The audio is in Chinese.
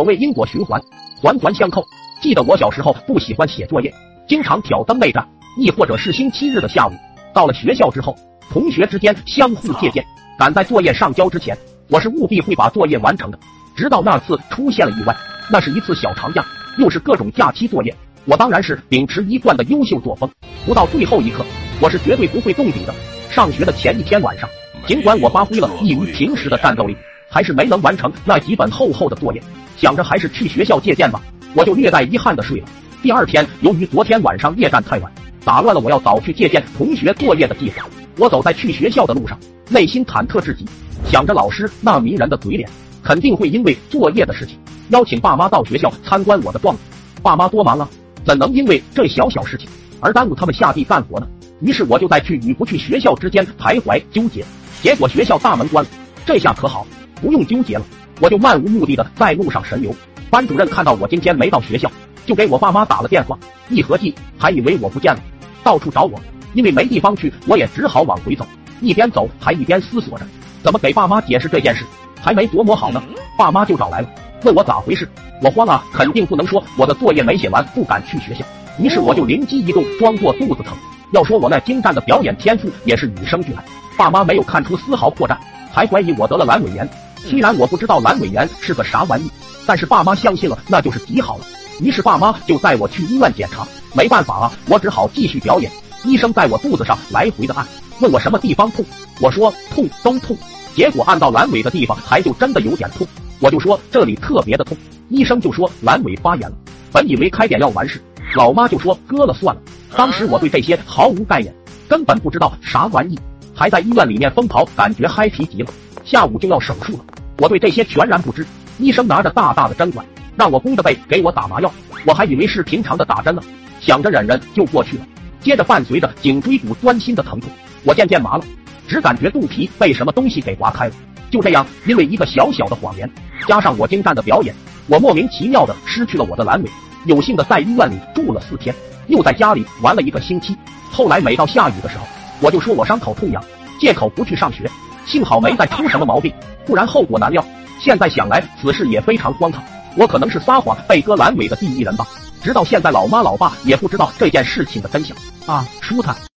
所谓因果循环，环环相扣。记得我小时候不喜欢写作业，经常挑灯内战，亦或者是星期日的下午，到了学校之后，同学之间相互借鉴，赶在作业上交之前，我是务必会把作业完成的。直到那次出现了意外，那是一次小长假，又是各种假期作业，我当然是秉持一贯的优秀作风，不到最后一刻，我是绝对不会动笔的。上学的前一天晚上，尽管我发挥了异于平时的战斗力，还是没能完成那几本厚厚的作业。想着还是去学校借鉴吧，我就略带遗憾的睡了。第二天，由于昨天晚上夜战太晚，打乱了我要早去借鉴同学作业的计划。我走在去学校的路上，内心忐忑至极，想着老师那迷人的嘴脸，肯定会因为作业的事情邀请爸妈到学校参观我的状。爸妈多忙啊，怎能因为这小小事情而耽误他们下地干活呢？于是我就在去与不去学校之间徘徊纠结。结果学校大门关了，这下可好，不用纠结了。我就漫无目的的在路上神游，班主任看到我今天没到学校，就给我爸妈打了电话，一合计还以为我不见了，到处找我，因为没地方去，我也只好往回走，一边走还一边思索着怎么给爸妈解释这件事，还没琢磨好呢，爸妈就找来了，问我咋回事，我慌啊，肯定不能说我的作业没写完，不敢去学校，于是我就灵机一动，装作肚子疼，要说我那精湛的表演天赋也是与生俱来，爸妈没有看出丝毫破绽，还怀疑我得了阑尾炎。虽然我不知道阑尾炎是个啥玩意，但是爸妈相信了，那就是极好了。于是爸妈就带我去医院检查，没办法啊，我只好继续表演。医生在我肚子上来回的按，问我什么地方痛，我说痛都痛。结果按到阑尾的地方，还就真的有点痛。我就说这里特别的痛，医生就说阑尾发炎了。本以为开点药完事，老妈就说割了算了。当时我对这些毫无概念，根本不知道啥玩意，还在医院里面疯跑，感觉嗨皮极了。下午就要手术了，我对这些全然不知。医生拿着大大的针管，让我弓着背给我打麻药，我还以为是平常的打针呢，想着忍忍就过去了。接着伴随着颈椎骨钻心的疼痛，我渐渐麻了，只感觉肚皮被什么东西给划开了。就这样，因为一个小小的谎言，加上我精湛的表演，我莫名其妙的失去了我的阑尾。有幸的在医院里住了四天，又在家里玩了一个星期。后来每到下雨的时候，我就说我伤口痛痒，借口不去上学。幸好没再出什么毛病，不然后果难料。现在想来，此事也非常荒唐。我可能是撒谎被割阑尾的第一人吧。直到现在，老妈老爸也不知道这件事情的真相啊，舒坦。